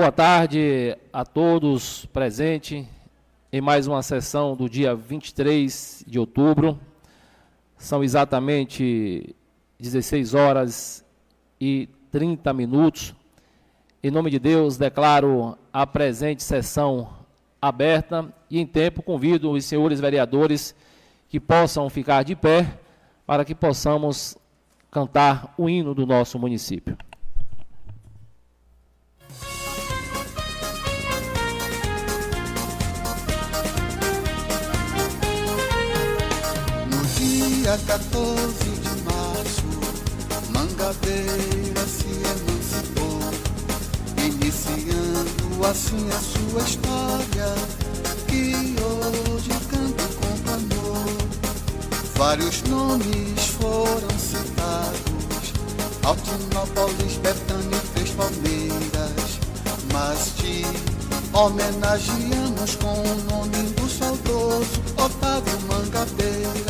Boa tarde a todos presentes em mais uma sessão do dia 23 de outubro. São exatamente 16 horas e 30 minutos. Em nome de Deus, declaro a presente sessão aberta e em tempo convido os senhores vereadores que possam ficar de pé para que possamos cantar o hino do nosso município. Dia 14 de março, Mangabeira se emancipou, iniciando assim a sua história, que hoje canto com amor. Vários nomes foram citados, Altinópolis, Betânia e Três Palmeiras, mas te homenageamos com o nome do saudoso Otávio Mangabeira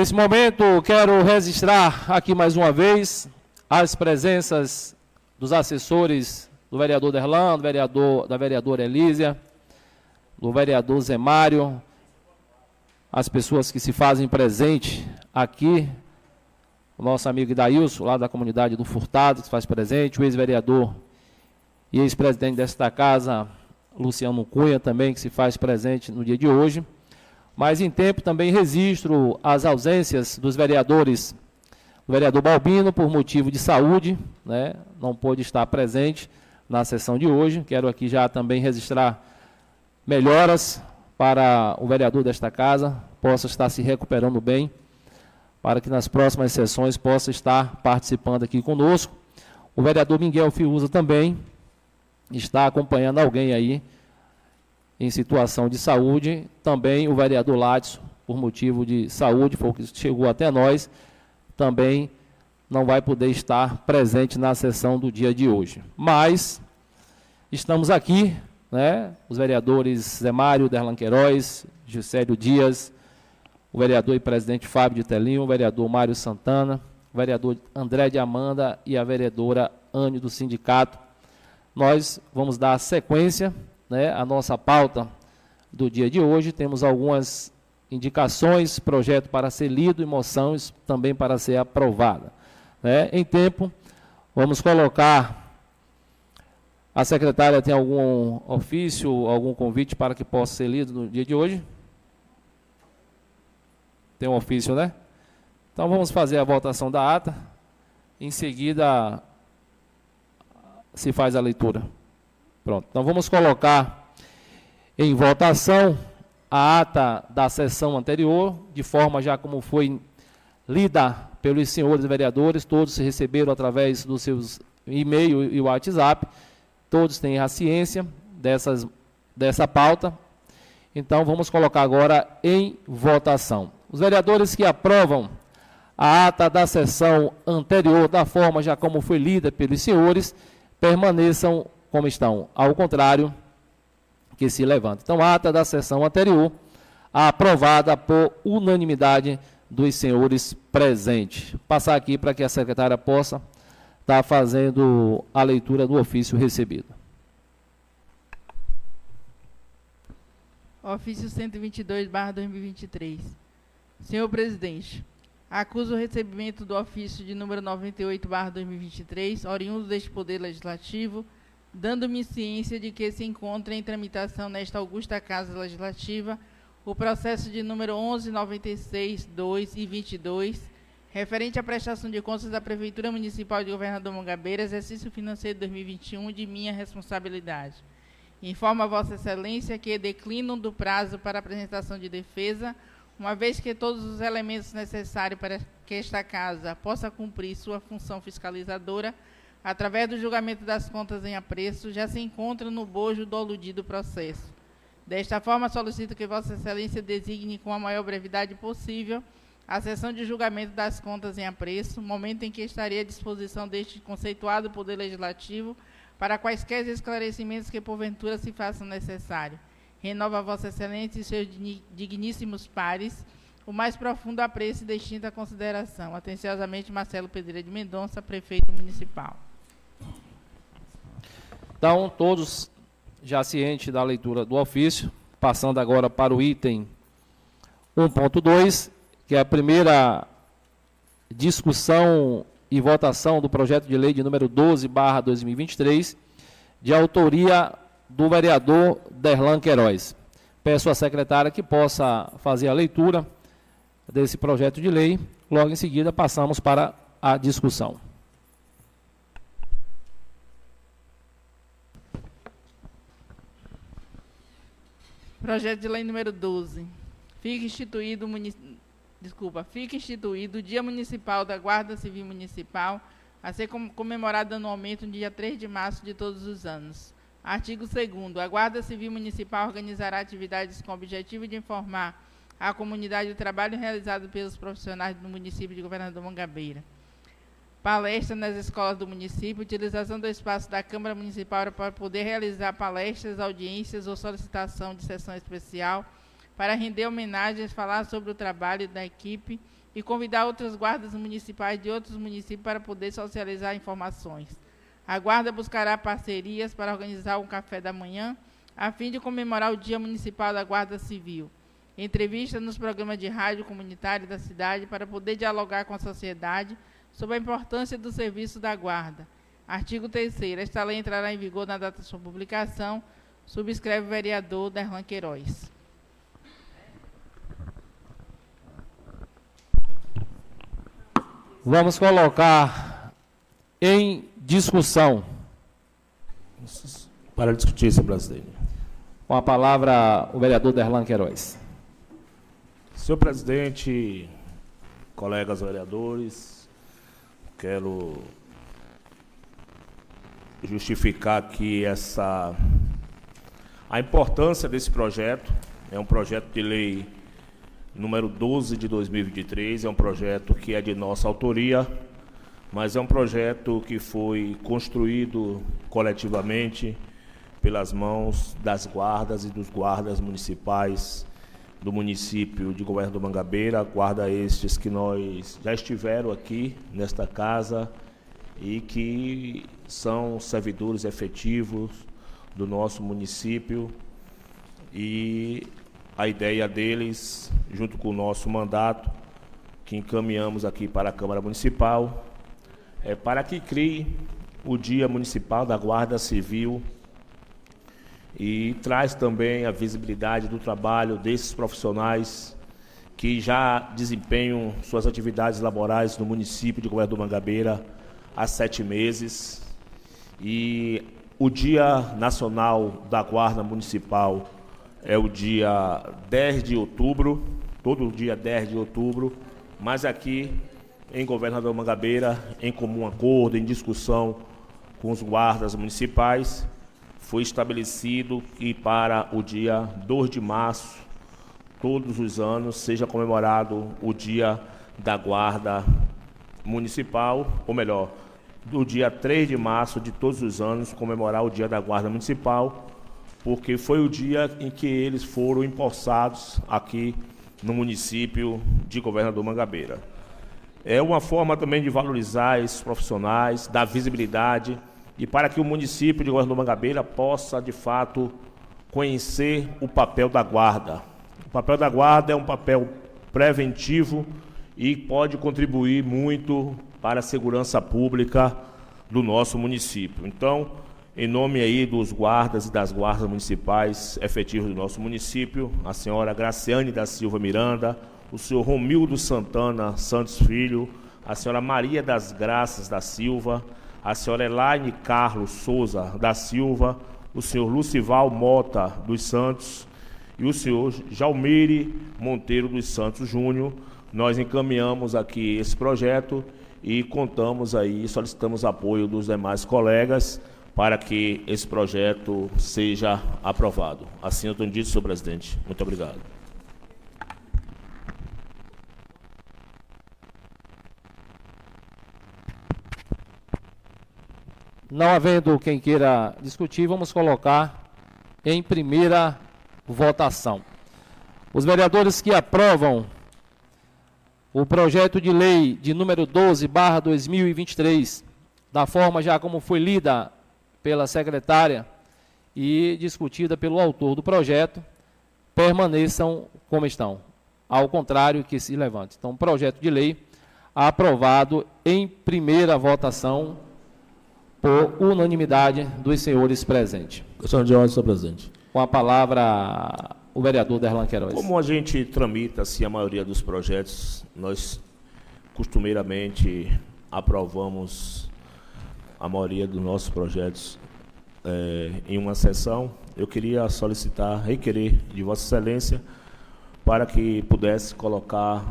Nesse momento, quero registrar aqui mais uma vez as presenças dos assessores do vereador Derlan, do vereador, da vereadora Elísia, do vereador Zé Mário, as pessoas que se fazem presente aqui, o nosso amigo Idailson, lá da comunidade do Furtado, que se faz presente, o ex-vereador e ex-presidente desta casa, Luciano Cunha, também, que se faz presente no dia de hoje. Mas em tempo também registro as ausências dos vereadores. O vereador Balbino, por motivo de saúde, né, não pôde estar presente na sessão de hoje. Quero aqui já também registrar melhoras para o vereador desta casa, possa estar se recuperando bem, para que nas próximas sessões possa estar participando aqui conosco. O vereador Miguel Fiuza também está acompanhando alguém aí em situação de saúde. Também o vereador Ladson, por motivo de saúde, foi o que chegou até nós, também não vai poder estar presente na sessão do dia de hoje. Mas estamos aqui, né, os vereadores Zé Mário, Derlan Queiroz, Juscelio Dias, o vereador e presidente Fábio de Telinho, o vereador Mário Santana, o vereador André de Amanda e a vereadora Anne do sindicato. Nós vamos dar sequência né, a nossa pauta do dia de hoje. Temos algumas indicações, projeto para ser lido e moções também para ser aprovada. Né? Em tempo, vamos colocar. A secretária tem algum ofício, algum convite para que possa ser lido no dia de hoje? Tem um ofício, né? Então vamos fazer a votação da ata. Em seguida, se faz a leitura. Pronto. Então vamos colocar em votação a ata da sessão anterior, de forma já como foi lida pelos senhores vereadores, todos se receberam através dos seus e-mail e WhatsApp, todos têm a ciência dessas, dessa pauta. Então vamos colocar agora em votação. Os vereadores que aprovam a ata da sessão anterior, da forma já como foi lida pelos senhores, permaneçam como estão. Ao contrário, que se levante. Então, ata da sessão anterior, aprovada por unanimidade dos senhores presentes. Passar aqui para que a secretária possa estar fazendo a leitura do ofício recebido. Ofício 122, barra 2023. Senhor presidente, acuso o recebimento do ofício de número 98, barra 2023, oriundo deste Poder Legislativo, dando-me ciência de que se encontra em tramitação nesta augusta Casa Legislativa o processo de número 1196, 2 e 22, referente à prestação de contas da Prefeitura Municipal de Governador Mangabeira, exercício financeiro 2021, de minha responsabilidade. Informo a Vossa Excelência que declinam do prazo para apresentação de defesa, uma vez que todos os elementos necessários para que esta Casa possa cumprir sua função fiscalizadora, através do julgamento das contas em apreço, já se encontram no bojo do aludido processo. Desta forma, solicito que Vossa Excelência designe com a maior brevidade possível a sessão de julgamento das contas em apreço, momento em que estaria à disposição deste conceituado Poder Legislativo para quaisquer esclarecimentos que porventura se façam necessários. Renova Vossa Excelência e seus digníssimos pares o mais profundo apreço e distinta consideração. Atenciosamente, Marcelo Pedreira de Mendonça, prefeito municipal. Então, todos já cientes da leitura do ofício, passando agora para o item 1.2, que é a primeira discussão e votação do projeto de lei de número 12, barra 2023, de autoria do vereador Derlan Queiroz. Peço à secretária que possa fazer a leitura desse projeto de lei. Logo em seguida, passamos para a discussão. Projeto de lei número 12. Fica instituído desculpa, fica instituído o Dia Municipal da Guarda Civil Municipal, a ser comemorado anualmente no dia 3 de março de todos os anos. Artigo 2 A Guarda Civil Municipal organizará atividades com o objetivo de informar a comunidade do trabalho realizado pelos profissionais do município de Governador Mangabeira. Palestra nas escolas do município, utilização do espaço da Câmara Municipal para poder realizar palestras, audiências ou solicitação de sessão especial, para render homenagens, falar sobre o trabalho da equipe e convidar outras guardas municipais de outros municípios para poder socializar informações. A guarda buscará parcerias para organizar um café da manhã, a fim de comemorar o Dia Municipal da Guarda Civil. Entrevista nos programas de rádio comunitário da cidade para poder dialogar com a sociedade sobre a importância do serviço da guarda. Artigo 3 Esta lei entrará em vigor na data de sua publicação. Subscreve o vereador Derlan Queiroz. Vamos colocar em discussão. Para discutir, senhor presidente. Com a palavra, o vereador Derlan Queiroz. Senhor presidente, colegas vereadores, quero justificar aqui essa a importância desse projeto. É um projeto de lei número 12 de 2023. É um projeto que é de nossa autoria, mas é um projeto que foi construído coletivamente pelas mãos das guardas e dos guardas municipais do município de Governo do Mangabeira, guarda estes que nós já estiveram aqui nesta casa e que são servidores efetivos do nosso município. E a ideia deles, junto com o nosso mandato, que encaminhamos aqui para a Câmara Municipal, é para que crie o Dia Municipal da Guarda Civil e traz também a visibilidade do trabalho desses profissionais que já desempenham suas atividades laborais no município de Governo do Mangabeira há sete meses. E o Dia Nacional da Guarda Municipal é o dia 10 de outubro, todo dia 10 de outubro, mas aqui em Governador Mangabeira, em comum acordo, em discussão com os guardas municipais, foi estabelecido que para o dia 2 de março, todos os anos, seja comemorado o Dia da Guarda Municipal, ou melhor, do dia 3 de março de todos os anos, comemorar o Dia da Guarda Municipal, porque foi o dia em que eles foram empossados aqui no município de Governador Mangabeira. É uma forma também de valorizar esses profissionais, dar visibilidade e para que o município de Governador Mangabeira possa, de fato, conhecer o papel da guarda. O papel da guarda é um papel preventivo e pode contribuir muito para a segurança pública do nosso município. Então, em nome aí dos guardas e das guardas municipais efetivos do nosso município, a senhora Graciane da Silva Miranda, o senhor Romildo Santana Santos Filho, a senhora Maria das Graças da Silva, a senhora Elaine Carlos Souza da Silva, o senhor Lucival Mota dos Santos e o senhor Jalmire Monteiro dos Santos Júnior. Nós encaminhamos aqui esse projeto e contamos aí, solicitamos apoio dos demais colegas para que esse projeto seja aprovado. Assim eu tenho dito, senhor presidente. Muito obrigado. Não havendo quem queira discutir, vamos colocar em primeira votação. Os vereadores que aprovam o projeto de lei de número 12, barra 2023, da forma já como foi lida pela secretária e discutida pelo autor do projeto, permaneçam como estão. Ao contrário, que se levante. Então, projeto de lei aprovado em primeira votação por unanimidade dos senhores presentes. Questão de ordem, senhor presidente. Com a palavra o vereador Derlan Queiroz. Como a gente tramita assim, a maioria dos projetos, nós costumeiramente aprovamos a maioria dos nossos projetos é, em uma sessão. Eu queria solicitar, requerer de Vossa Excelência para que pudesse colocar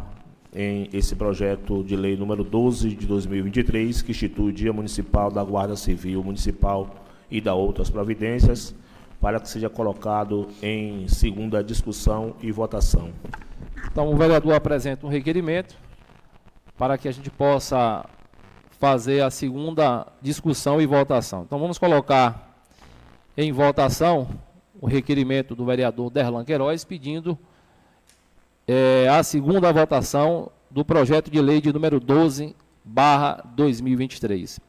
em esse projeto de lei número 12 de 2023, que institui o Dia Municipal da Guarda Civil Municipal e da outras providências, para que seja colocado em segunda discussão e votação. Então, o vereador apresenta um requerimento para que a gente possa fazer a segunda discussão e votação. Então, vamos colocar em votação o requerimento do vereador Derlan Queiroz pedindo é, a segunda votação do projeto de lei de número 12, barra 2023.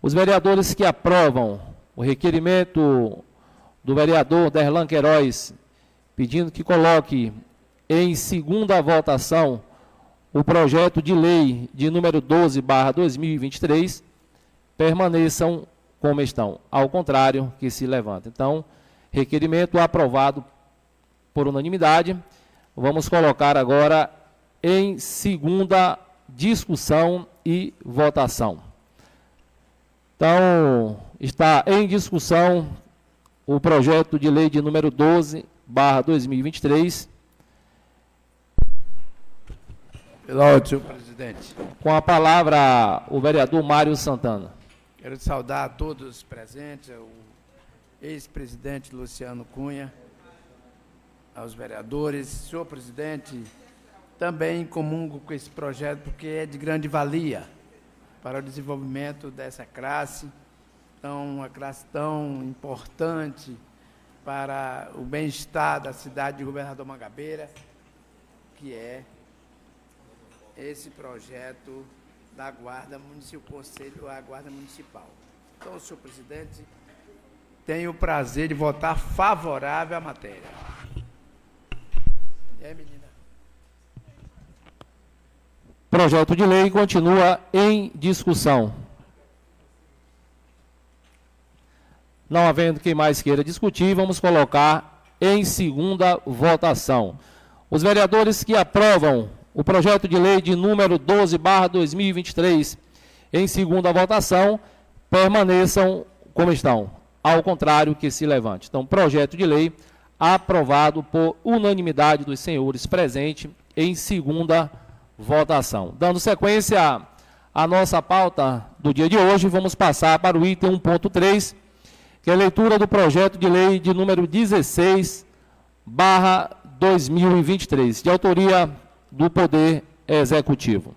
Os vereadores que aprovam o requerimento do vereador Derlan Queiroz, pedindo que coloque em segunda votação o projeto de lei de número 12, barra 2023, permaneçam como estão. Ao contrário, que se levanta. Então, requerimento aprovado por unanimidade. Vamos colocar agora em segunda discussão e votação. Então, está em discussão o projeto de lei de número 12, barra 2023. Pela senhor presidente. Com a palavra, o vereador Mário Santana. Quero saudar a todos os presentes, o ex-presidente Luciano Cunha, aos vereadores. Senhor presidente, também comungo com esse projeto porque é de grande valia para o desenvolvimento dessa classe, tão, uma classe tão importante para o bem-estar da cidade de Governador Mangabeira, que é esse projeto da Guarda Municipal, Conselho a Guarda Municipal. Então, senhor presidente, tenho o prazer de votar favorável à matéria. É, menina. Projeto de lei continua em discussão. Não havendo quem mais queira discutir, vamos colocar em segunda votação. Os vereadores que aprovam o projeto de lei de número 12, barra 2023, em segunda votação, permaneçam como estão. Ao contrário, que se levante. Então, projeto de lei aprovado por unanimidade dos senhores presentes em segunda votação. Dando sequência à nossa pauta do dia de hoje, vamos passar para o item 1.3, que é a leitura do projeto de lei de número 16, barra 2023, de autoria do Poder Executivo.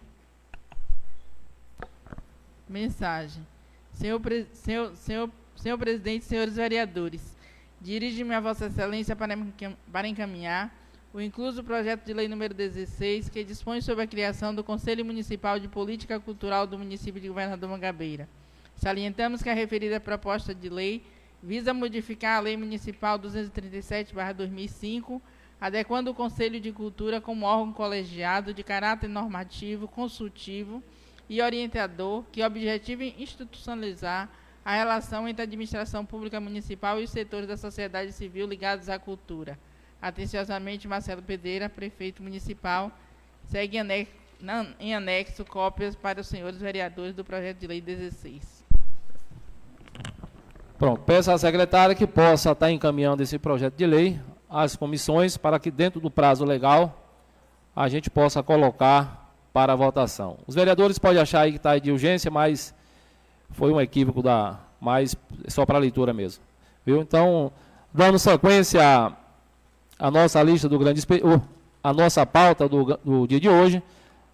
Mensagem. Senhor, senhor, senhor, senhor presidente, senhores vereadores, dirige-me a Vossa Excelência para, encaminhar o incluso projeto de lei número 16, que dispõe sobre a criação do Conselho Municipal de Política Cultural do município de Governador Mangabeira. Salientamos que a referida proposta de lei visa modificar a Lei Municipal 237-2005, adequando o Conselho de Cultura como órgão colegiado de caráter normativo, consultivo e orientador, que objetiva institucionalizar a relação entre a administração pública municipal e os setores da sociedade civil ligados à cultura. Atenciosamente, Marcelo Pereira, prefeito municipal, segue em anexo, em anexo cópias para os senhores vereadores do projeto de lei 16. Pronto, peço à secretária que possa estar encaminhando esse projeto de lei às comissões para que dentro do prazo legal a gente possa colocar para votação. Os vereadores podem achar aí que está de urgência, mas foi um equívoco da mais só para leitura mesmo. Viu? Então, dando sequência à, nossa lista do grande a nossa pauta do, do dia de hoje,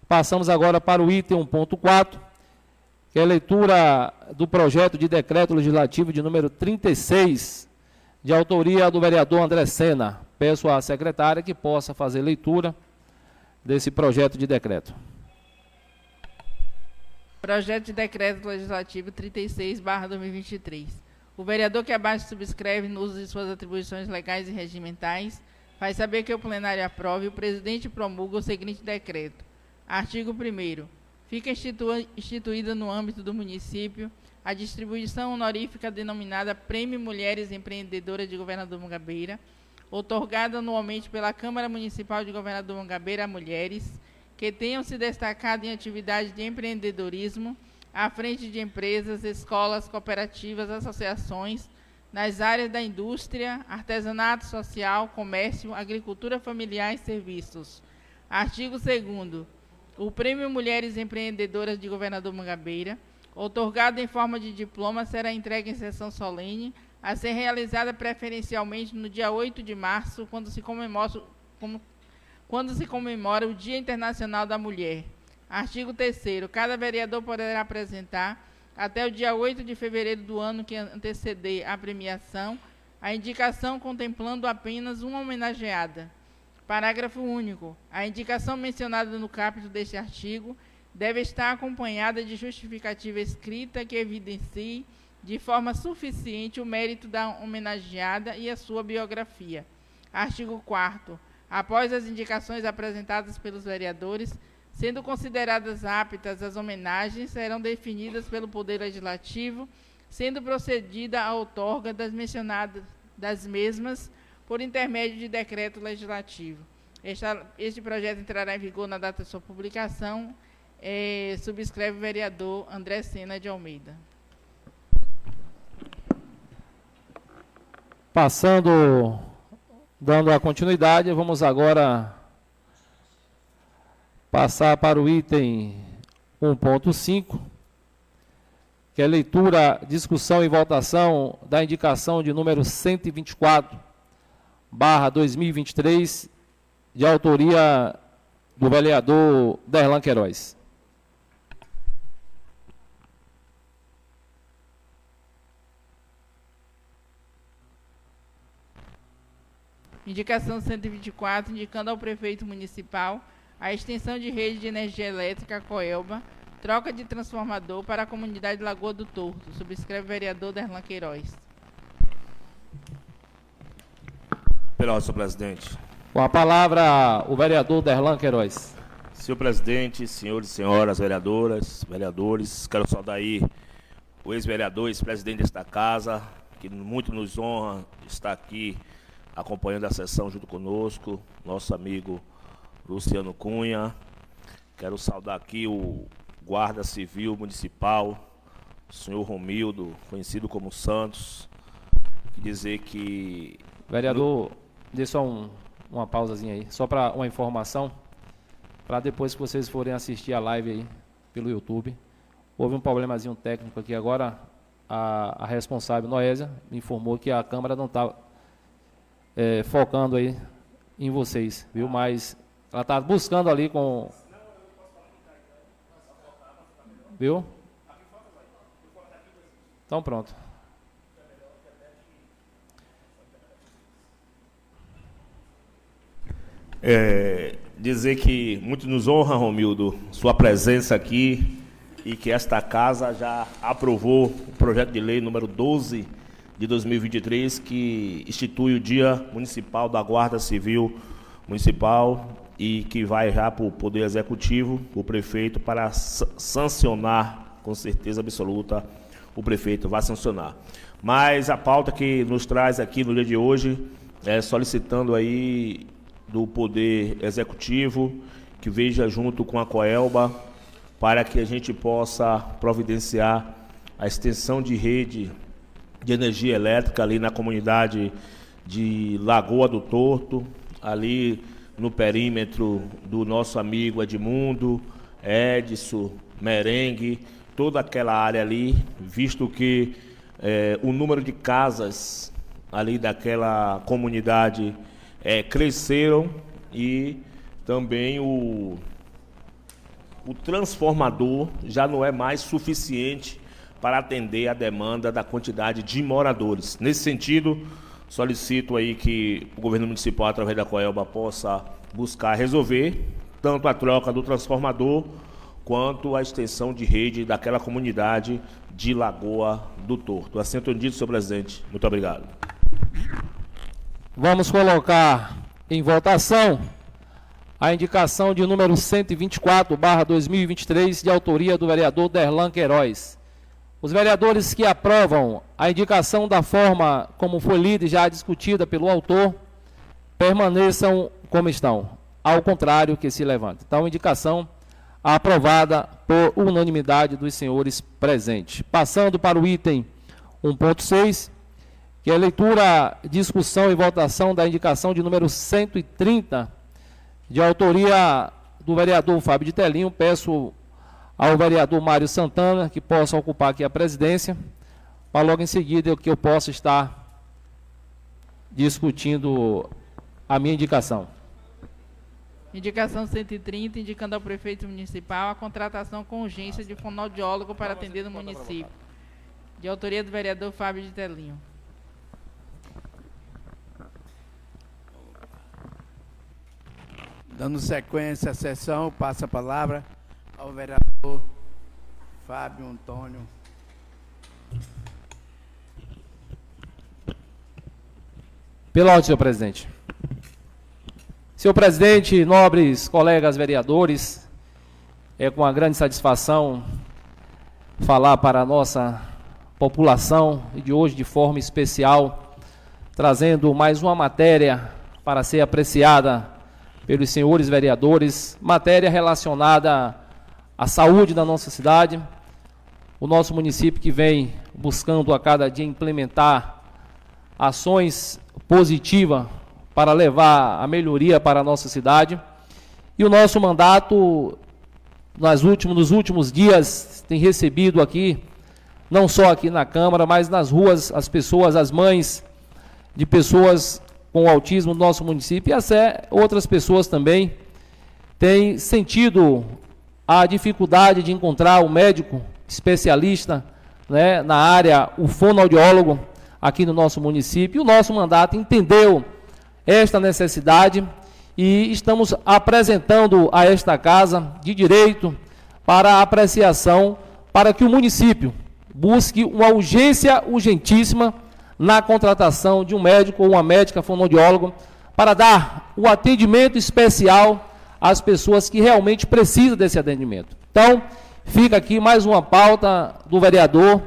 passamos agora para o item 1.4 que é a leitura do projeto de decreto legislativo de número 36, de autoria do vereador André Sena. Peço à secretária que possa fazer leitura desse projeto de decreto. Projeto de decreto legislativo 36, 2023. O vereador que abaixo subscreve no uso de suas atribuições legais e regimentais faz saber que o plenário aprove e o presidente promulga o seguinte decreto. Artigo 1 Fica instituída no âmbito do município a distribuição honorífica denominada Prêmio Mulheres Empreendedoras de Governador Mangabeira, otorgada anualmente pela Câmara Municipal de Governador Mangabeira a mulheres que tenham se destacado em atividades de empreendedorismo à frente de empresas, escolas, cooperativas, associações, nas áreas da indústria, artesanato social, comércio, agricultura familiar e serviços. Artigo 2 o Prêmio Mulheres Empreendedoras de Governador Mangabeira, otorgado em forma de diploma, será entregue em sessão solene, a ser realizada preferencialmente no dia 8 de março, quando se comemora, quando se comemora o Dia Internacional da Mulher. Artigo 3 Cada vereador poderá apresentar, até o dia 8 de fevereiro do ano que anteceder a premiação, a indicação contemplando apenas uma homenageada. Parágrafo único. A indicação mencionada no capítulo deste artigo deve estar acompanhada de justificativa escrita que evidencie de forma suficiente o mérito da homenageada e a sua biografia. Artigo 4 Após as indicações apresentadas pelos vereadores, sendo consideradas aptas as homenagens, serão definidas pelo Poder Legislativo, sendo procedida a outorga das mencionadas das mesmas por intermédio de decreto legislativo. este projeto entrará em vigor na data de sua publicação. É, subscreve o vereador André Sena de Almeida. Passando, dando a continuidade, vamos agora passar para o item 1.5, que é leitura, discussão e votação da indicação de número 124 barra 2023, de autoria do vereador Derlan Queiroz. Indicação 124, indicando ao prefeito municipal a extensão de rede de energia elétrica Coelba, troca de transformador para a comunidade Lagoa do Torto. Subscreve o vereador Derlan Queiroz. Pela senhor presidente. Com a palavra, o vereador Derlan Queiroz. Senhor presidente, senhores e senhoras vereadoras, vereadores, quero saudar aí o ex-vereador, ex-presidente desta casa, que muito nos honra estar aqui acompanhando a sessão junto conosco, nosso amigo Luciano Cunha. Quero saudar aqui o Guarda Civil Municipal, o senhor Romildo, conhecido como Santos. Dizer que. Vereador, Dê só um, uma pausazinha aí, só para uma informação, para depois que vocês forem assistir a live aí pelo YouTube. Houve um problemazinho técnico aqui agora, a, a responsável Noésia me informou que a câmera não está é, focando aí em vocês, viu? Mas ela está buscando ali com Viu? Então pronto. É, dizer que muito nos honra, Romildo, sua presença aqui e que esta casa já aprovou o projeto de lei número 12 de 2023, que institui o Dia Municipal da Guarda Civil Municipal e que vai já para o Poder Executivo, o prefeito, para sancionar, com certeza absoluta, o prefeito vai sancionar. Mas a pauta que nos traz aqui no dia de hoje é solicitando aí do Poder Executivo que veja junto com a Coelba para que a gente possa providenciar a extensão de rede de energia elétrica ali na comunidade de Lagoa do Torto, ali no perímetro do nosso amigo Edmundo, Edson, Merengue, toda aquela área ali, visto que é, o número de casas ali daquela comunidade é, cresceram e também o, o transformador já não é mais suficiente para atender a demanda da quantidade de moradores. Nesse sentido, solicito aí que o governo municipal, através da Coelba, possa buscar resolver tanto a troca do transformador quanto a extensão de rede daquela comunidade de Lagoa do Torto. Assim entendido, senhor presidente. Muito obrigado. Vamos colocar em votação a indicação de número 124, barra 2023, de autoria do vereador Derlan Queiroz. Os vereadores que aprovam a indicação da forma como foi lida e já discutida pelo autor, permaneçam como estão. Ao contrário, que se levante. Então, indicação aprovada por unanimidade dos senhores presentes. Passando para o item 1.6, que é leitura, discussão e votação da indicação de número 130, de autoria do vereador Fábio de Telinho. Peço ao vereador Mário Santana que possa ocupar aqui a presidência, para logo em seguida que eu possa estar discutindo a minha indicação. Indicação 130, indicando ao prefeito municipal a contratação com urgência de fonoaudiólogo para atender no município. De autoria do vereador Fábio de Telinho. Dando sequência à sessão, passa a palavra ao vereador Fábio Antônio. Pela ordem, senhor presidente. Senhor presidente, nobres colegas vereadores, é com uma grande satisfação falar para a nossa população e de hoje de forma especial, trazendo mais uma matéria para ser apreciada pelos senhores vereadores, matéria relacionada à saúde da nossa cidade, o nosso município que vem buscando a cada dia implementar ações positivas para levar a melhoria para a nossa cidade. E o nosso mandato, nas últimos, nos últimos dias, tem recebido aqui, não só aqui na Câmara, mas nas ruas, as pessoas, as mães de pessoas com autismo do nosso município e até outras pessoas também têm sentido a dificuldade de encontrar o um médico especialista né, na área, o fonoaudiólogo aqui no nosso município. O nosso mandato entendeu esta necessidade e estamos apresentando a esta casa de direito para apreciação para que o município busque uma urgência urgentíssima na contratação de um médico ou uma médica fonoaudiólogo para dar o atendimento especial às pessoas que realmente precisam desse atendimento. Então, fica aqui mais uma pauta do vereador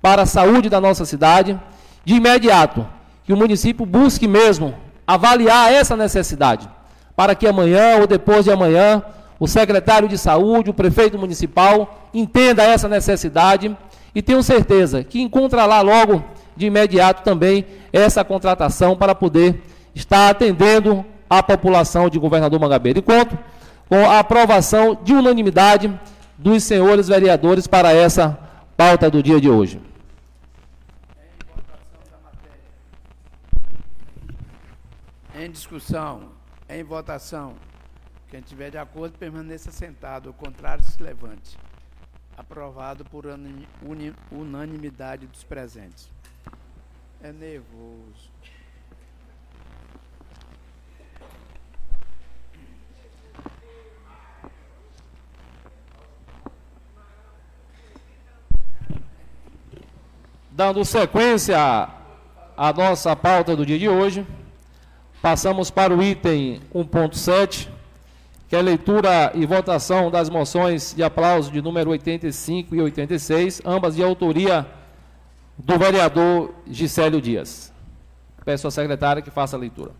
para a saúde da nossa cidade. De imediato, que o município busque mesmo avaliar essa necessidade, para que amanhã ou depois de amanhã o secretário de saúde, o prefeito municipal entenda essa necessidade e tenho certeza que encontra lá logo de imediato também essa contratação para poder estar atendendo a população de Governador Mangabeira. Conto com a aprovação de unanimidade dos senhores vereadores para essa pauta do dia de hoje. Em discussão, em votação. Quem tiver de acordo, permaneça sentado. O contrário, se levante. Aprovado por unanimidade dos presentes. É nervoso. Dando sequência à nossa pauta do dia de hoje, passamos para o item 1.7, que é leitura e votação das moções de aplauso de número 85 e 86, ambas de autoria do vereador Gisélio Dias. Peço à secretária que faça a leitura.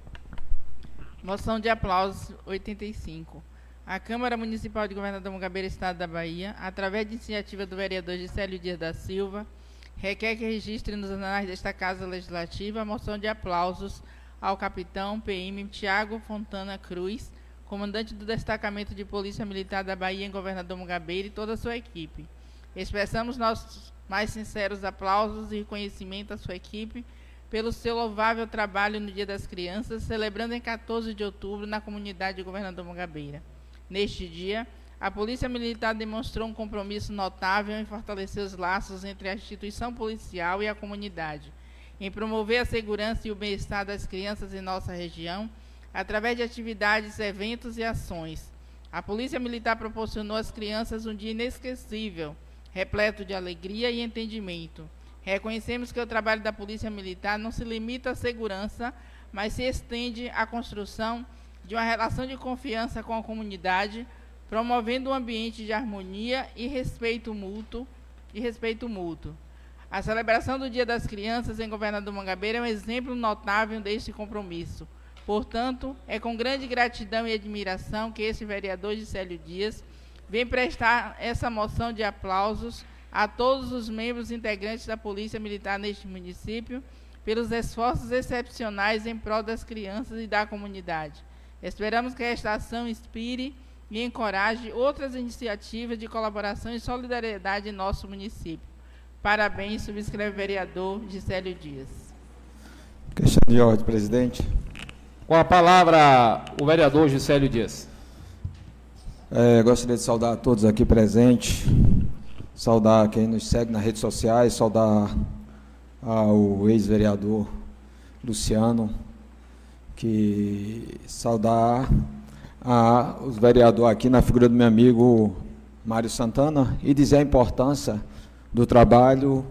Moção de aplauso 85. A Câmara Municipal de Governador Mugabeira, Estado da Bahia, através de iniciativa do vereador Gisélio Dias da Silva, requer que registre nos anais desta Casa Legislativa a moção de aplausos ao capitão PM Tiago Fontana Cruz, comandante do Destacamento de Polícia Militar da Bahia em Governador Mugabeira e toda a sua equipe. Expressamos nossos mais sinceros aplausos e reconhecimento à sua equipe pelo seu louvável trabalho no Dia das Crianças, celebrando em 14 de outubro na comunidade de Governador Mugabeira. Neste dia, a Polícia Militar demonstrou um compromisso notável em fortalecer os laços entre a instituição policial e a comunidade, em promover a segurança e o bem-estar das crianças em nossa região através de atividades, eventos e ações. A Polícia Militar proporcionou às crianças um dia inesquecível, repleto de alegria e entendimento. Reconhecemos que o trabalho da Polícia Militar não se limita à segurança, mas se estende à construção de uma relação de confiança com a comunidade, promovendo um ambiente de harmonia e respeito mútuo e respeito mútuo. A celebração do Dia das Crianças em Governador Mangabeira é um exemplo notável deste compromisso. Portanto, é com grande gratidão e admiração que esse vereador Gisélio Dias vem prestar essa moção de aplausos a todos os membros integrantes da Polícia Militar neste município pelos esforços excepcionais em prol das crianças e da comunidade. Esperamos que esta ação inspire e encoraje outras iniciativas de colaboração e solidariedade em nosso município. Parabéns, subscreve o vereador Gisélio Dias. Questão de ordem, presidente. Com a palavra, o vereador Gisélio Dias. É, gostaria de saudar a todos aqui presentes, saudar quem nos segue nas redes sociais, saudar ao ex-vereador Luciano, que saudar a, os vereadores aqui na figura do meu amigo Mário Santana e dizer a importância do trabalho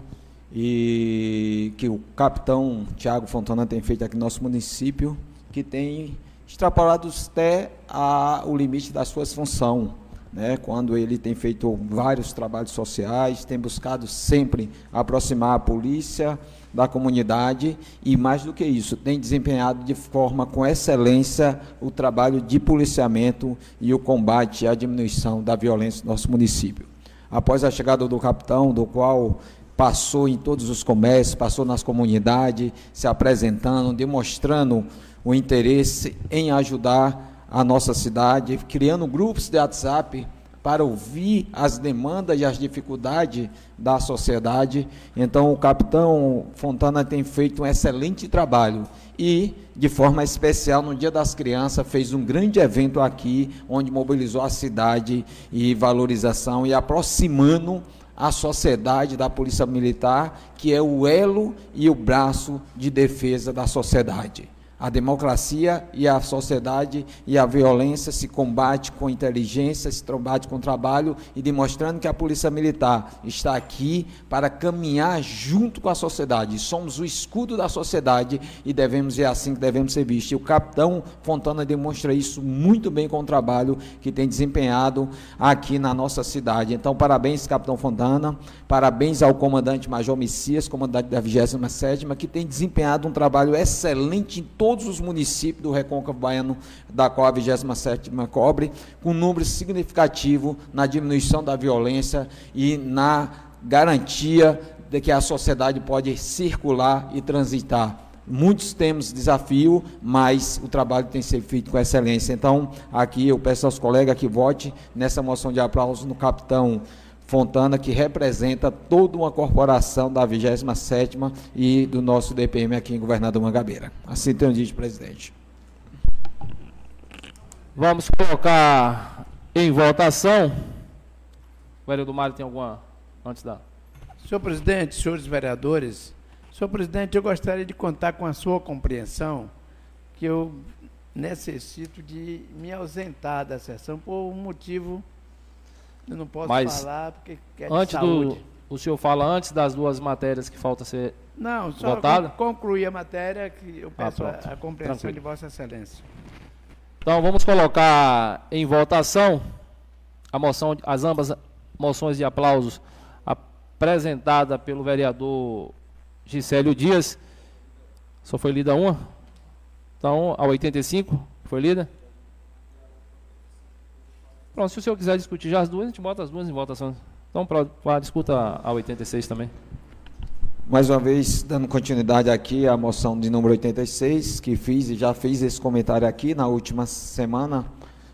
e que o capitão Tiago Fontana tem feito aqui no nosso município que tem extrapolado até a, o limite das suas funções. Né, quando ele tem feito vários trabalhos sociais, tem buscado sempre aproximar a polícia da comunidade e, mais do que isso, tem desempenhado de forma com excelência o trabalho de policiamento e o combate à diminuição da violência no nosso município. Após a chegada do capitão, do qual passou em todos os comércios, passou nas comunidades, se apresentando, demonstrando o interesse em ajudar a nossa cidade, criando grupos de WhatsApp para ouvir as demandas e as dificuldades da sociedade. Então, o capitão Fontana tem feito um excelente trabalho e, de forma especial, no Dia das Crianças, fez um grande evento aqui, onde mobilizou a cidade e valorização e aproximando a sociedade da Polícia Militar, que é o elo e o braço de defesa da sociedade. A democracia e a sociedade e a violência se combate com inteligência, se combate com trabalho e demonstrando que a Polícia Militar está aqui para caminhar junto com a sociedade. Somos o escudo da sociedade e devemos é assim que devemos ser vistos. E o capitão Fontana demonstra isso muito bem com o trabalho que tem desempenhado aqui na nossa cidade. Então, parabéns, capitão Fontana. Parabéns ao comandante Major Messias, comandante da 27ª, que tem desempenhado um trabalho excelente em todo todos os municípios do Recôncavo Baiano, da qual a 27ª cobre, com um número significativo na diminuição da violência e na garantia de que a sociedade pode circular e transitar. Muitos temos desafio, mas o trabalho tem sido feito com excelência. Então, aqui eu peço aos colegas que votem nessa moção de aplauso no capitão Fontana, que representa toda uma corporação da 27ª e do nosso DPM aqui em Governador Mangabeira. Assim tem dito, presidente. Vamos colocar em votação. vereador Mário tem alguma antes da. Senhor presidente, senhores vereadores, senhor presidente, eu gostaria de contar com a sua compreensão que eu necessito de me ausentar da sessão por um motivo eu não posso Mas falar porque é Antes saúde. do. O senhor fala antes das duas matérias que falta ser. Não, só Votada? con- concluir a matéria que eu Ah, peço a, pronto. a compreensão Tranquilo. de Vossa Excelência. Então vamos colocar em votação a moção, as ambas moções de aplausos apresentada pelo vereador Gisélio Dias. Só foi lida uma? Então, a 85 foi lida? Pronto, se o senhor quiser discutir já as duas, a gente bota as duas em votação. Então, pra, pra, discuta a 86 também. Mais uma vez, dando continuidade aqui à moção de número 86, que fiz e já fiz esse comentário aqui na última semana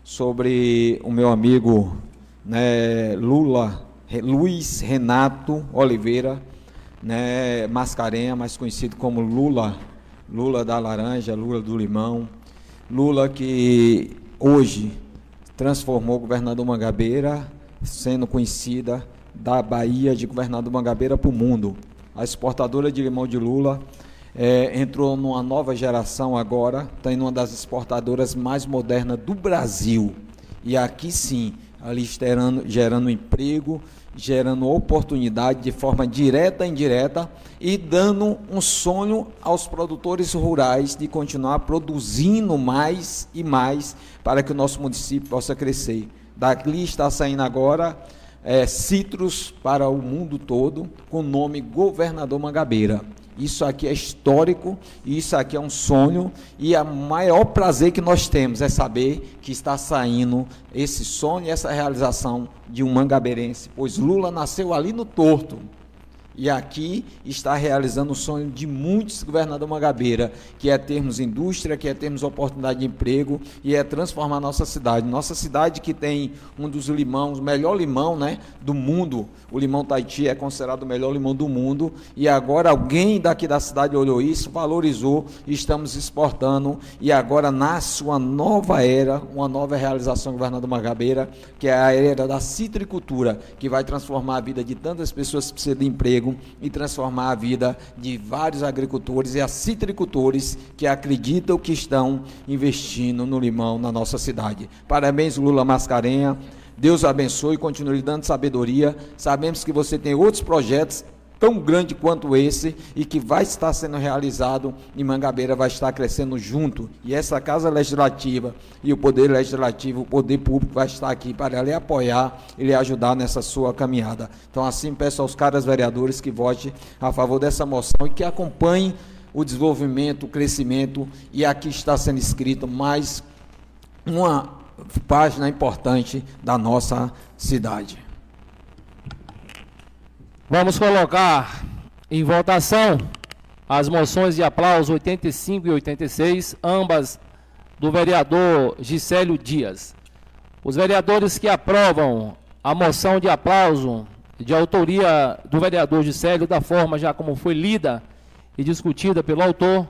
sobre o meu amigo né, Lula, Luiz Renato Oliveira, né, Mascarenha, mais conhecido como Lula, Lula da laranja, Lula do limão, Lula que hoje transformou o governador Mangabeira, sendo conhecida da Bahia de governador Mangabeira para o mundo. A exportadora de limão de Lula eh, entrou numa nova geração agora, está em uma das exportadoras mais modernas do Brasil. E aqui sim, ali gerando, gerando emprego, gerando oportunidade de forma direta e indireta e dando um sonho aos produtores rurais de continuar produzindo mais e mais para que o nosso município possa crescer. Daqui está saindo agora é, citros para o mundo todo com o nome Governador Mangabeira. Isso aqui é histórico, isso aqui é um sonho e o maior prazer que nós temos é saber que está saindo esse sonho e essa realização de um mangabeirense, pois Lula nasceu ali no Torto. E aqui está realizando o sonho de muitos governador Mangabeira, que é termos indústria, que é termos oportunidade de emprego e é transformar nossa cidade. Nossa cidade que tem um dos limões, o melhor limão né, do mundo. O limão Tahiti é considerado o melhor limão do mundo. E agora alguém daqui da cidade olhou isso, valorizou estamos exportando. E agora nasce uma nova era, uma nova realização do governador Mangabeira, que é a era da citricultura, que vai transformar a vida de tantas pessoas que precisam de emprego e transformar a vida de vários agricultores e citricultores que acreditam que estão investindo no limão na nossa cidade. Parabéns, Lula Mascarenha. Deus abençoe e continue dando sabedoria. Sabemos que você tem outros projetos tão grande quanto esse e que vai estar sendo realizado e Mangabeira vai estar crescendo junto. E essa Casa Legislativa e o Poder Legislativo, o Poder Público vai estar aqui para lhe apoiar e lhe ajudar nessa sua caminhada. Então, assim, peço aos caras vereadores que votem a favor dessa moção e que acompanhem o desenvolvimento, o crescimento e aqui está sendo escrito mais uma página importante da nossa cidade. Vamos colocar em votação as moções de aplauso 85 e 86, ambas do vereador Gisélio Dias. Os vereadores que aprovam a moção de aplauso de autoria do vereador Gisélio, da forma já como foi lida e discutida pelo autor,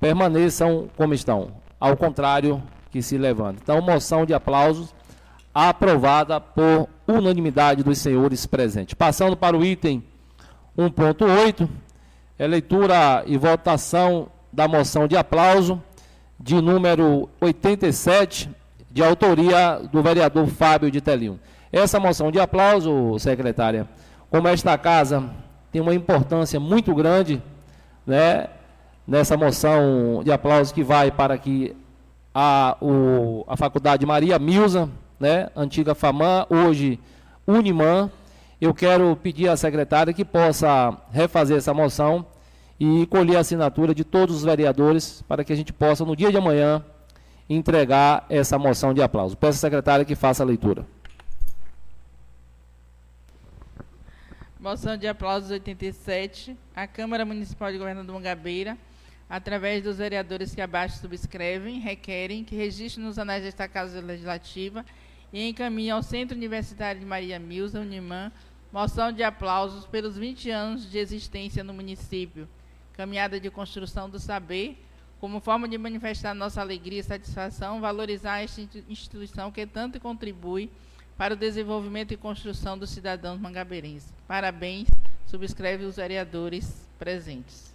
permaneçam como estão. Ao contrário, que se levanta. Então, moção de aplausos aprovada por unanimidade dos senhores presentes. Passando para o item 1.8, é leitura e votação da moção de aplauso de número 87, de autoria do vereador Fábio de Telinho. Essa moção de aplauso, secretária, como esta casa tem uma importância muito grande, né, nessa moção de aplauso que vai para que a, o, a Faculdade Maria Milza, né, antiga FAMAN, hoje Uniman. Eu quero pedir à secretária que possa refazer essa moção e colher a assinatura de todos os vereadores para que a gente possa, no dia de amanhã, entregar essa moção de aplauso. Peço à secretária que faça a leitura. Moção de aplausos 87. A Câmara Municipal de Governador Mangabeira, através dos vereadores que abaixo subscrevem, requerem que registre nos anais desta Casa Legislativa e encaminhe ao Centro Universitário de Maria Milza, Uniman, moção de aplausos pelos 20 anos de existência no município, caminhada de construção do saber, como forma de manifestar nossa alegria e satisfação, valorizar esta instituição que tanto contribui para o desenvolvimento e construção dos cidadãos mangabeirenses. Parabéns, subscreve os vereadores presentes.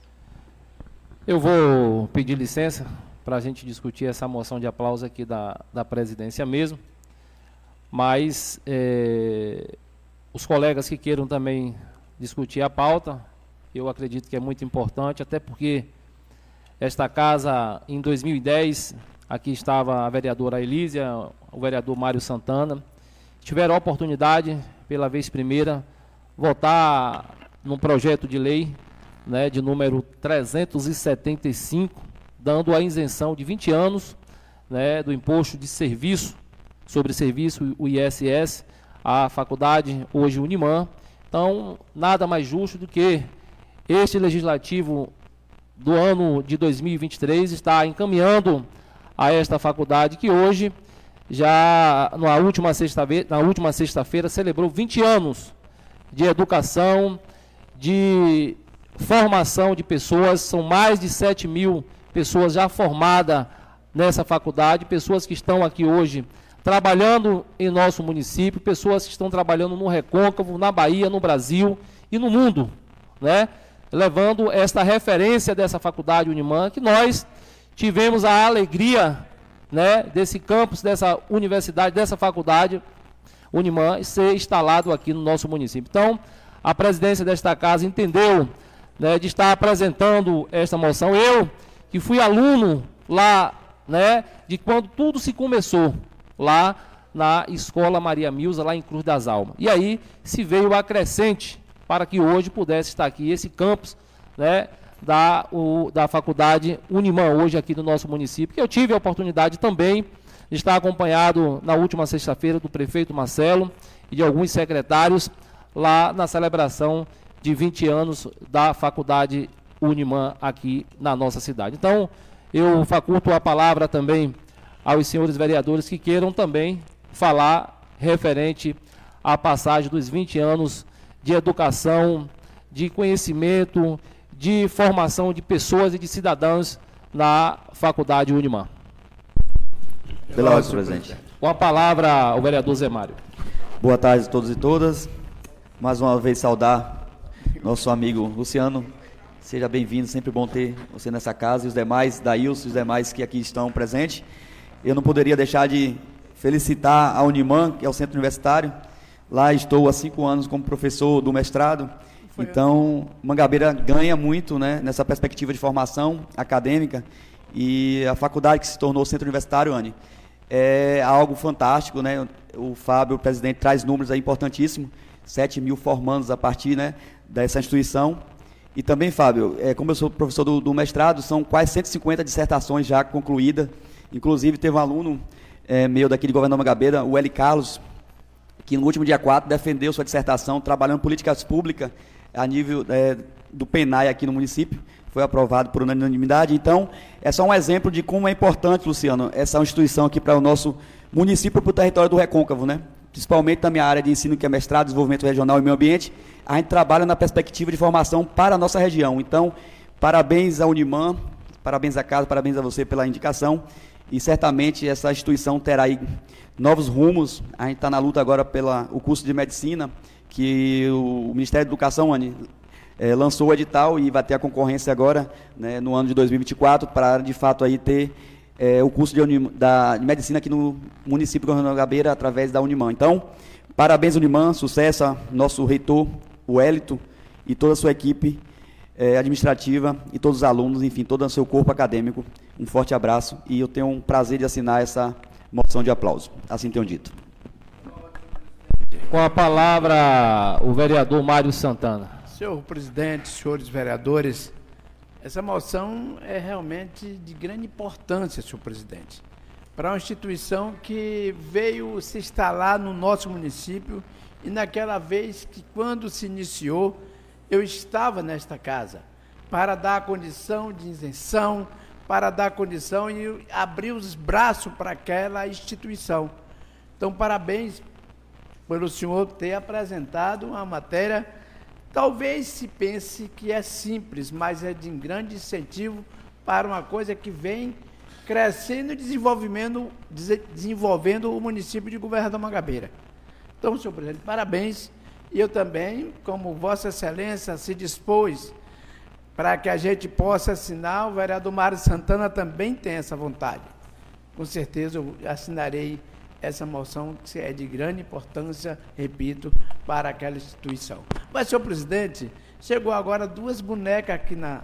Eu vou pedir licença para a gente discutir essa moção de aplauso aqui da, da presidência mesmo, mas é, os colegas que queiram também discutir a pauta, eu acredito que é muito importante, até porque esta casa, em 2010, aqui estava a vereadora Elísia, o vereador Mário Santana, tiveram a oportunidade, pela vez primeira, votar num projeto de lei né, de número 375, dando a isenção de 20 anos né, do imposto de serviço, sobre serviço, o ISS, à faculdade, hoje Unimã. Então, nada mais justo do que este legislativo do ano de 2023 está encaminhando a esta faculdade que hoje já na última sexta-feira, na última sexta-feira celebrou 20 anos de educação, de formação de pessoas, são mais de 7 mil pessoas já formadas nessa faculdade, pessoas que estão aqui hoje trabalhando em nosso município, pessoas que estão trabalhando no Recôncavo, na Bahia, no Brasil e no mundo, né? levando esta referência dessa faculdade Unimã, que nós tivemos a alegria né, desse campus, dessa universidade, dessa faculdade Unimã ser instalado aqui no nosso município. Então, a presidência desta casa entendeu né, de estar apresentando esta moção. Eu, que fui aluno lá, né, de quando tudo se começou, lá na Escola Maria Milza, lá em Cruz das Almas. E aí se veio a crescente para que hoje pudesse estar aqui esse campus né, da, o, da Faculdade Unimã, hoje aqui no nosso município, que eu tive a oportunidade também de estar acompanhado na última sexta-feira do prefeito Marcelo e de alguns secretários lá na celebração de 20 anos da Faculdade Unimã aqui na nossa cidade. Então, eu faculto a palavra também aos senhores vereadores que queiram também falar referente à passagem dos 20 anos de educação, de conhecimento, de formação de pessoas e de cidadãos na Faculdade Unimã. Pela ordem, presidente. Com a palavra, o vereador Zé Mário. Boa tarde a todos e todas. Mais uma vez saudar nosso amigo Luciano. Seja bem-vindo, sempre bom ter você nessa casa e os demais, Daílson, os demais que aqui estão presentes. Eu não poderia deixar de felicitar a Unimã, que é o centro universitário. Lá estou há cinco anos como professor do mestrado. Foi então, Mangabeira ganha muito né, nessa perspectiva de formação acadêmica e a faculdade que se tornou centro universitário, Anne, é algo fantástico. Né? O Fábio, o presidente, traz números aí importantíssimos, 7 mil formandos a partir né, dessa instituição. E também, Fábio, é, como eu sou professor do, do mestrado, são quase 150 dissertações já concluídas Inclusive, teve um aluno é, meu daqui de Governador Magabeira, o Eli Carlos, que no último dia 4 defendeu sua dissertação trabalhando políticas públicas a nível é, do PENAI aqui no município. Foi aprovado por unanimidade. Então, é só um exemplo de como é importante, Luciano, essa instituição aqui para o nosso município e para o território do Recôncavo, né? Principalmente na minha área de ensino, que é mestrado, desenvolvimento regional e meio ambiente, a gente trabalha na perspectiva de formação para a nossa região. Então, parabéns à Unimã, parabéns à casa, parabéns a você pela indicação e certamente essa instituição terá aí novos rumos. A gente está na luta agora pelo curso de medicina, que o Ministério da Educação, Anne, é, lançou o edital e vai ter a concorrência agora, né, no ano de 2024, para de fato aí ter é, o curso de, da, de, medicina aqui no município de Governador Gabeira, através da Unimã. Então, parabéns Unimã, sucesso nosso reitor, o Hélito, e toda a sua equipe é, administrativa e todos os alunos, enfim, todo o seu corpo acadêmico. Um forte abraço e eu tenho um prazer de assinar essa moção de aplauso. Assim tenho dito. Com a palavra, o vereador Mário Santana. Senhor presidente, senhores vereadores, essa moção é realmente de grande importância, senhor presidente, para uma instituição que veio se instalar no nosso município e naquela vez que, quando se iniciou, eu estava nesta casa para dar condição de isenção, para dar condição e abrir os braços para aquela instituição. Então, parabéns pelo senhor ter apresentado uma matéria. Talvez se pense que é simples, mas é de grande incentivo para uma coisa que vem crescendo e desenvolvendo, desenvolvendo o município de Governador Mangabeira. Então, senhor presidente, parabéns. E eu também, como Vossa Excelência se dispôs para que a gente possa assinar, o vereador Mário Santana também tem essa vontade. Com certeza eu assinarei essa moção que é de grande importância, repito, para aquela instituição. Mas, senhor presidente, chegou agora duas bonecas aqui na,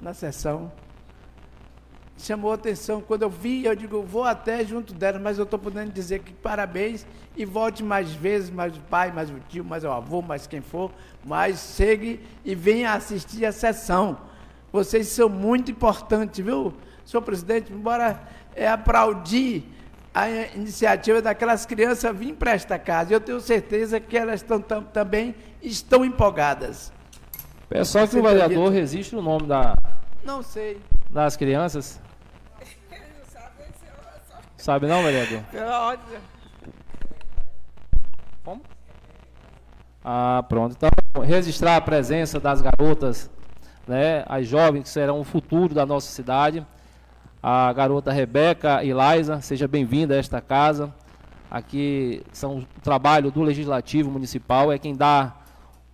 na sessão chamou a atenção. Quando eu vi, eu digo, vou até junto dela, mas eu estou podendo dizer que parabéns e volte mais vezes, mais o pai, mais o tio, mais o avô, mais quem for, mas chegue e venha assistir a sessão. Vocês são muito importantes, viu, senhor presidente? Embora é aplaudir a iniciativa daquelas crianças vir para esta casa. Eu tenho certeza que elas estão tam, também estão empolgadas. Pessoal que o vereador resiste o nome da. Não sei. Das crianças. Sabe não, vereador? Pela ordem. Como? Ah, pronto. Então, registrar a presença das garotas, né, as jovens que serão o futuro da nossa cidade. A garota Rebeca e Liza, seja bem-vinda a esta casa. Aqui são o trabalho do Legislativo Municipal, é quem dá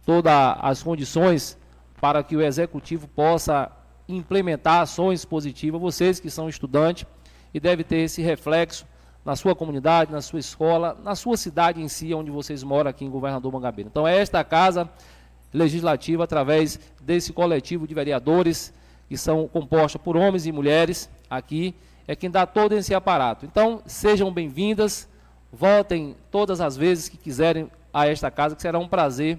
todas as condições para que o Executivo possa implementar ações positivas. Vocês que são estudantes, e deve ter esse reflexo na sua comunidade, na sua escola, na sua cidade em si, onde vocês moram aqui em Governador Mangabeira. Então, é esta casa legislativa, através desse coletivo de vereadores, que são compostos por homens e mulheres, aqui, é quem dá todo esse aparato. Então, sejam bem-vindas, voltem todas as vezes que quiserem a esta casa, que será um prazer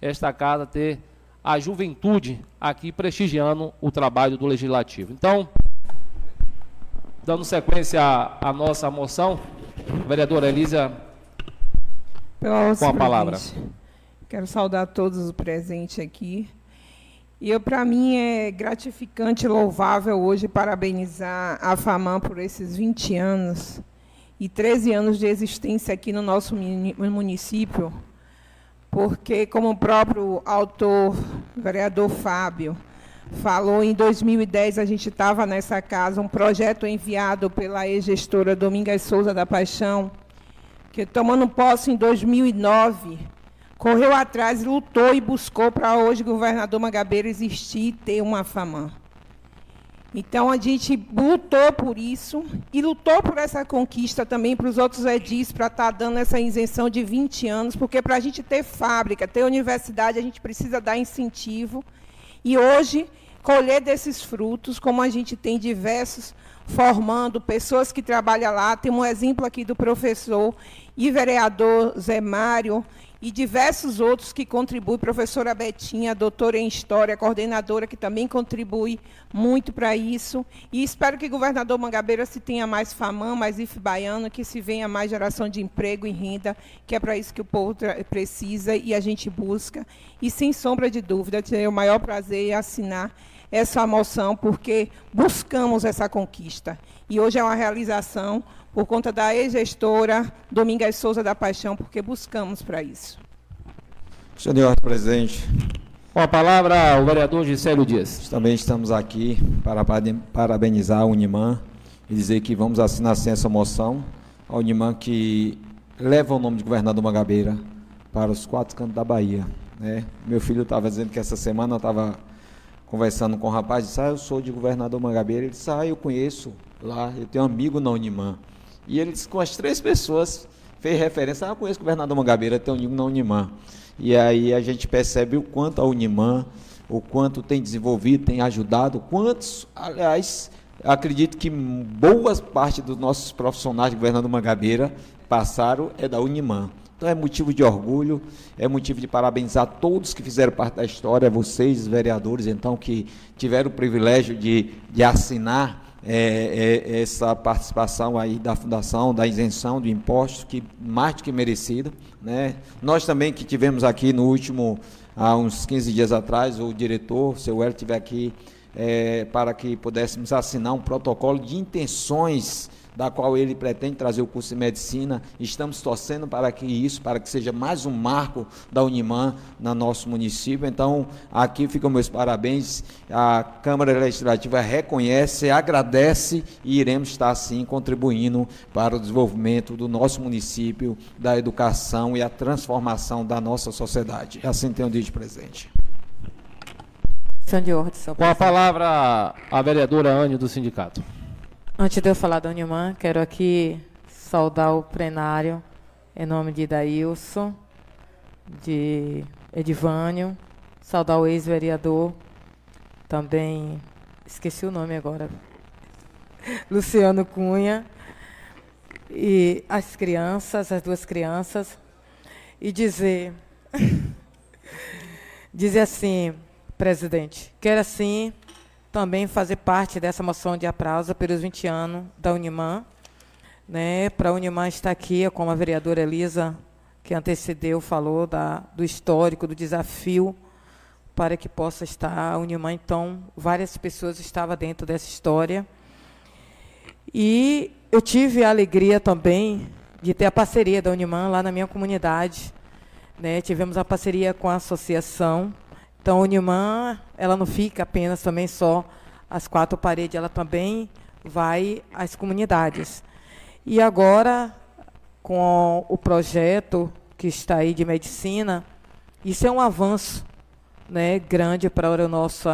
esta casa ter a juventude aqui prestigiando o trabalho do Legislativo. Então, Dando sequência à, à nossa moção, vereadora Elisa, com a palavra. Quero saudar todos os presentes aqui. E para mim é gratificante e louvável hoje parabenizar a FAMAN por esses 20 anos e 13 anos de existência aqui no nosso município, porque, como o próprio autor, vereador Fábio, falou em 2010, a gente estava nessa casa, um projeto enviado pela ex-gestora Domingas Souza da Paixão, que tomando posse em 2009, correu atrás, lutou e buscou para hoje o governador Magabeira existir e ter uma fama. Então, a gente lutou por isso e lutou por essa conquista também para os outros edis, para estar tá dando essa isenção de 20 anos, porque para a gente ter fábrica, ter universidade, a gente precisa dar incentivo. E hoje colher desses frutos, como a gente tem diversos formando pessoas que trabalham lá. Tem um exemplo aqui do professor e vereador Zé Mário e diversos outros que contribuem, professora Betinha, doutora em História, coordenadora, que também contribui muito para isso. E espero que o governador Mangabeira se tenha mais FAMAN, mais IF Baiano, que se venha mais geração de emprego e renda, que é para isso que o povo precisa e a gente busca. E, sem sombra de dúvida, terei o maior prazer em assinar essa moção, porque buscamos essa conquista. E hoje é uma realização por conta da ex-gestora Domingas Souza da Paixão, porque buscamos para isso. Senhor presidente. Com a palavra, o vereador Gisélio Dias. Também estamos aqui para parabenizar a Uniman e dizer que vamos assinar sem essa moção. A Uniman que leva o nome de governador Magabeira para os quatro cantos da Bahia. Né? Meu filho estava dizendo que essa semana estava conversando com o rapaz, disse, ah, eu sou de governador Mangabeira. Ele disse, ah, eu conheço lá, eu tenho um amigo na Unimã. E ele disse, com as três pessoas, fez referência, ah, eu conheço o governador Mangabeira, tenho um amigo na Unimã. E aí a gente percebe o quanto a Unimã, o quanto tem desenvolvido, tem ajudado, quantos, aliás, acredito que boas parte dos nossos profissionais de governador Mangabeira passaram é da Unimã. Então é motivo de orgulho, é motivo de parabenizar todos que fizeram parte da história, vocês, vereadores, então, que tiveram o privilégio de, de assinar é, é, essa participação aí da fundação, da isenção do imposto, que mais do que merecida. Né? Nós também que tivemos aqui no último, há uns 15 dias atrás, o diretor, o seu Hélio, estiver aqui é, para que pudéssemos assinar um protocolo de intenções da qual ele pretende trazer o curso de medicina. Estamos torcendo para que isso, para que seja mais um marco da Unimã no nosso município. Então, aqui ficam meus parabéns. A Câmara Legislativa reconhece, agradece e iremos estar, sim, contribuindo para o desenvolvimento do nosso município, da educação e a transformação da nossa sociedade. Assim tenho dito, presidente. De ordem, Com a palavra a vereadora Anne do sindicato. Antes de eu falar da Unimã, quero aqui saudar o plenário em nome de Daílson, de Edivânio, saudar o ex-vereador, também, esqueci o nome agora, Luciano Cunha, e as crianças, as duas crianças, e dizer, dizer assim, presidente, quero assim também fazer parte dessa moção de aplauso pelos 20 anos da Unimã. Né, Para a Unimã estar aqui, como a vereadora Elisa, que antecedeu, falou da, do histórico, do desafio, para que possa estar a Unimã. Então, várias pessoas estavam dentro dessa história. E eu tive a alegria também de ter a parceria da Unimã lá na minha comunidade. Né? Tivemos a parceria com a associação então, a Unimã, ela não fica apenas também só as quatro paredes, ela também vai às comunidades. E agora, com o projeto que está aí de medicina, isso é um avanço né, grande para o nosso,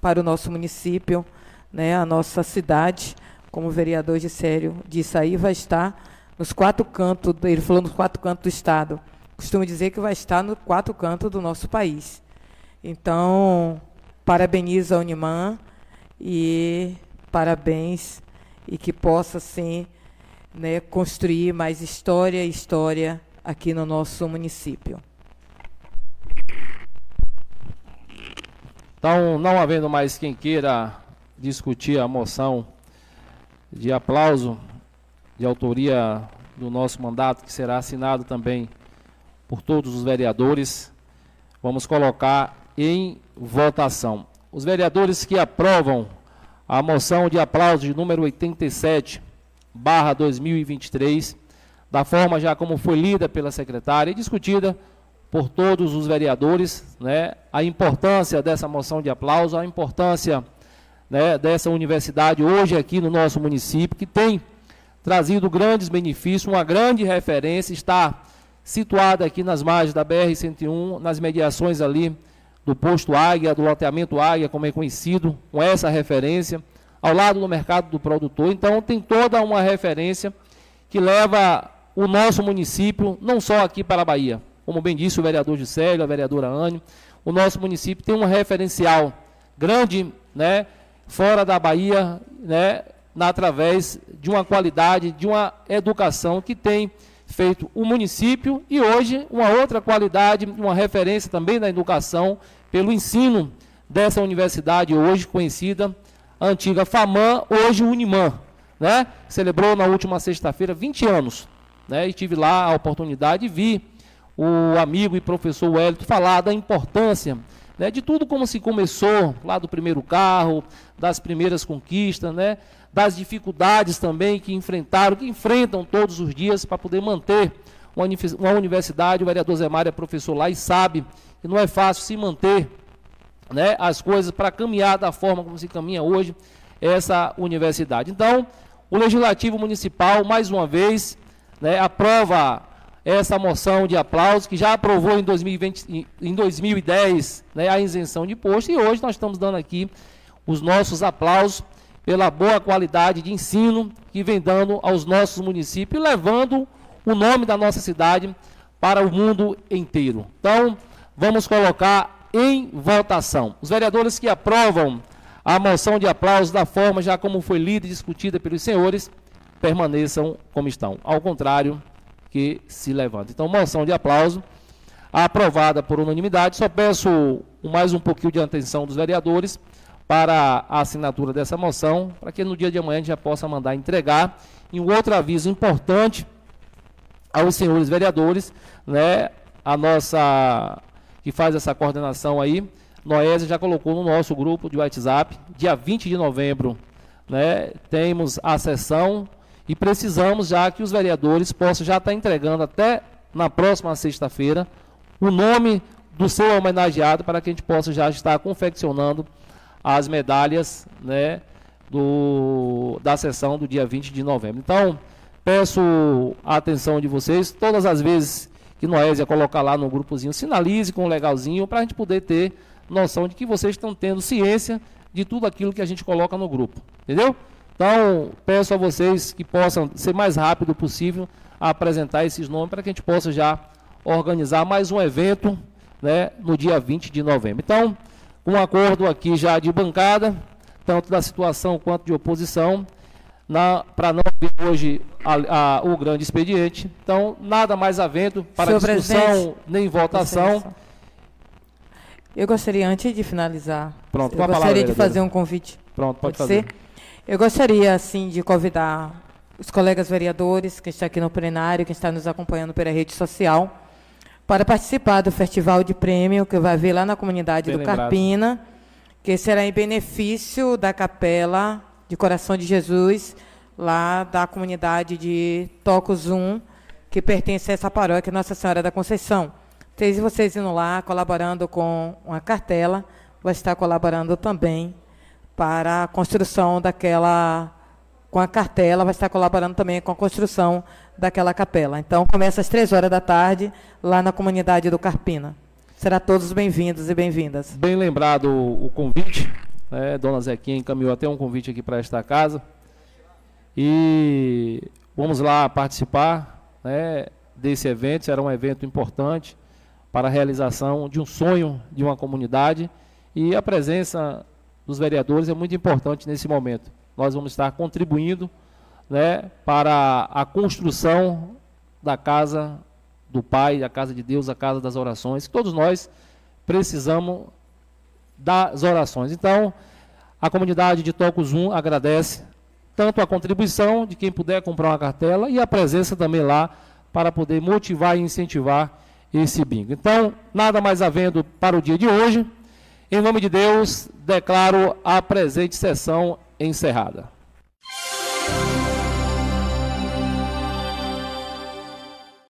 para o nosso município, né, a nossa cidade, como o vereador de Sério disse aí, vai estar nos quatro cantos, ele falou nos quatro cantos do Estado. Costumo dizer que vai estar nos quatro cantos do nosso país. Então, parabenizo a Unimã e parabéns e que possa, sim, né, construir mais história e história aqui no nosso município. Então, não havendo mais quem queira discutir a moção de aplauso de autoria do nosso mandato, que será assinado também por todos os vereadores, vamos colocar em votação. Os vereadores que aprovam a moção de aplauso de número 87, barra 2023, da forma já como foi lida pela secretária e discutida por todos os vereadores, né, a importância dessa moção de aplauso, a importância né, dessa universidade hoje aqui no nosso município, que tem trazido grandes benefícios, uma grande referência, está situada aqui nas margens da BR-101, nas mediações ali do posto Águia, do loteamento Águia, como é conhecido, com essa referência, ao lado do mercado do produtor. Então, tem toda uma referência que leva o nosso município, não só aqui para a Bahia, como bem disse o vereador Gisélio, a vereadora Anne, o nosso município tem um referencial grande, né, fora da Bahia, né, na, através de uma qualidade, de uma educação que tem feito o município e hoje uma outra qualidade, uma referência também da educação pelo ensino dessa universidade hoje conhecida, antiga FAMAN, hoje Unimã, né? Celebrou na última sexta-feira 20 anos, né? E tive lá a oportunidade de vir o amigo e professor Wellington falar da importância né, de tudo como se começou lá do primeiro carro, das primeiras conquistas, né, das dificuldades também que enfrentaram, que enfrentam todos os dias para poder manter uma universidade. O vereador Zé Mário é professor lá e sabe que não é fácil se manter né, as coisas para caminhar da forma como se caminha hoje essa universidade. Então, o Legislativo Municipal, mais uma vez, né, aprova essa moção de aplauso, que já aprovou em, 2020, em 2010 né, a isenção de imposto, e hoje nós estamos dando aqui os nossos aplausos pela boa qualidade de ensino que vem dando aos nossos municípios, levando o nome da nossa cidade para o mundo inteiro. Então, vamos colocar em votação. Os vereadores que aprovam a moção de aplauso da forma já como foi lida e discutida pelos senhores, permaneçam como estão. Ao contrário, que se levanta. Então, moção de aplauso aprovada por unanimidade. Só peço mais um pouquinho de atenção dos vereadores para a assinatura dessa moção, para que no dia de amanhã a gente já possa mandar entregar. E um outro aviso importante aos senhores vereadores, né, a nossa que faz essa coordenação aí, Noésia já colocou no nosso grupo de WhatsApp, dia 20 de novembro, né, temos a sessão E precisamos já que os vereadores possam já estar entregando até na próxima sexta-feira o nome do seu homenageado para que a gente possa já estar confeccionando as medalhas né, do, da sessão do dia 20 de novembro. Então, peço a atenção de vocês, todas as vezes que Noésia colocar lá no grupozinho, sinalize com o legalzinho para a gente poder ter noção de que vocês estão tendo ciência de tudo aquilo que a gente coloca no grupo. Entendeu? Então, peço a vocês que possam ser mais rápido possível a apresentar esses nomes para que a gente possa já organizar mais um evento né, no dia 20 de novembro. Então, um acordo aqui já de bancada, tanto da situação quanto de oposição, para não haver hoje a, a, o grande expediente. Então, nada mais havendo para Senhor discussão nem votação. Eu gostaria, antes de finalizar, Pronto, eu gostaria palavra, de fazer um convite. Pronto, pode, pode fazer. Ser? Eu gostaria, assim, de convidar os colegas vereadores que estão aqui no plenário, que estão nos acompanhando pela rede social, para participar do Festival de Prêmio, que vai haver lá na comunidade Bem do lembrado. Carpina, que será em benefício da Capela de Coração de Jesus, lá da comunidade de Tocos 1, que pertence a essa paróquia Nossa Senhora da Conceição. Vocês, vocês indo lá, colaborando com uma cartela, vai estar colaborando também para a construção daquela, com a cartela, vai estar colaborando também com a construção daquela capela. Então, começa às três horas da tarde, lá na comunidade do Carpina. Será todos bem-vindos e bem-vindas. Bem lembrado o, convite, né? Dona Zequinha encaminhou até um convite aqui para esta casa. E vamos lá participar né, desse evento, será um evento importante para a realização de um sonho de uma comunidade e a presença dos vereadores é muito importante nesse momento. Nós vamos estar contribuindo né, para a construção da casa do Pai, a casa de Deus, a casa das orações. Todos nós precisamos das orações. Então, a comunidade de Tocos 1 agradece tanto a contribuição de quem puder comprar uma cartela e a presença também lá para poder motivar e incentivar esse bingo. Então, nada mais havendo para o dia de hoje, em nome de Deus, declaro a presente sessão encerrada.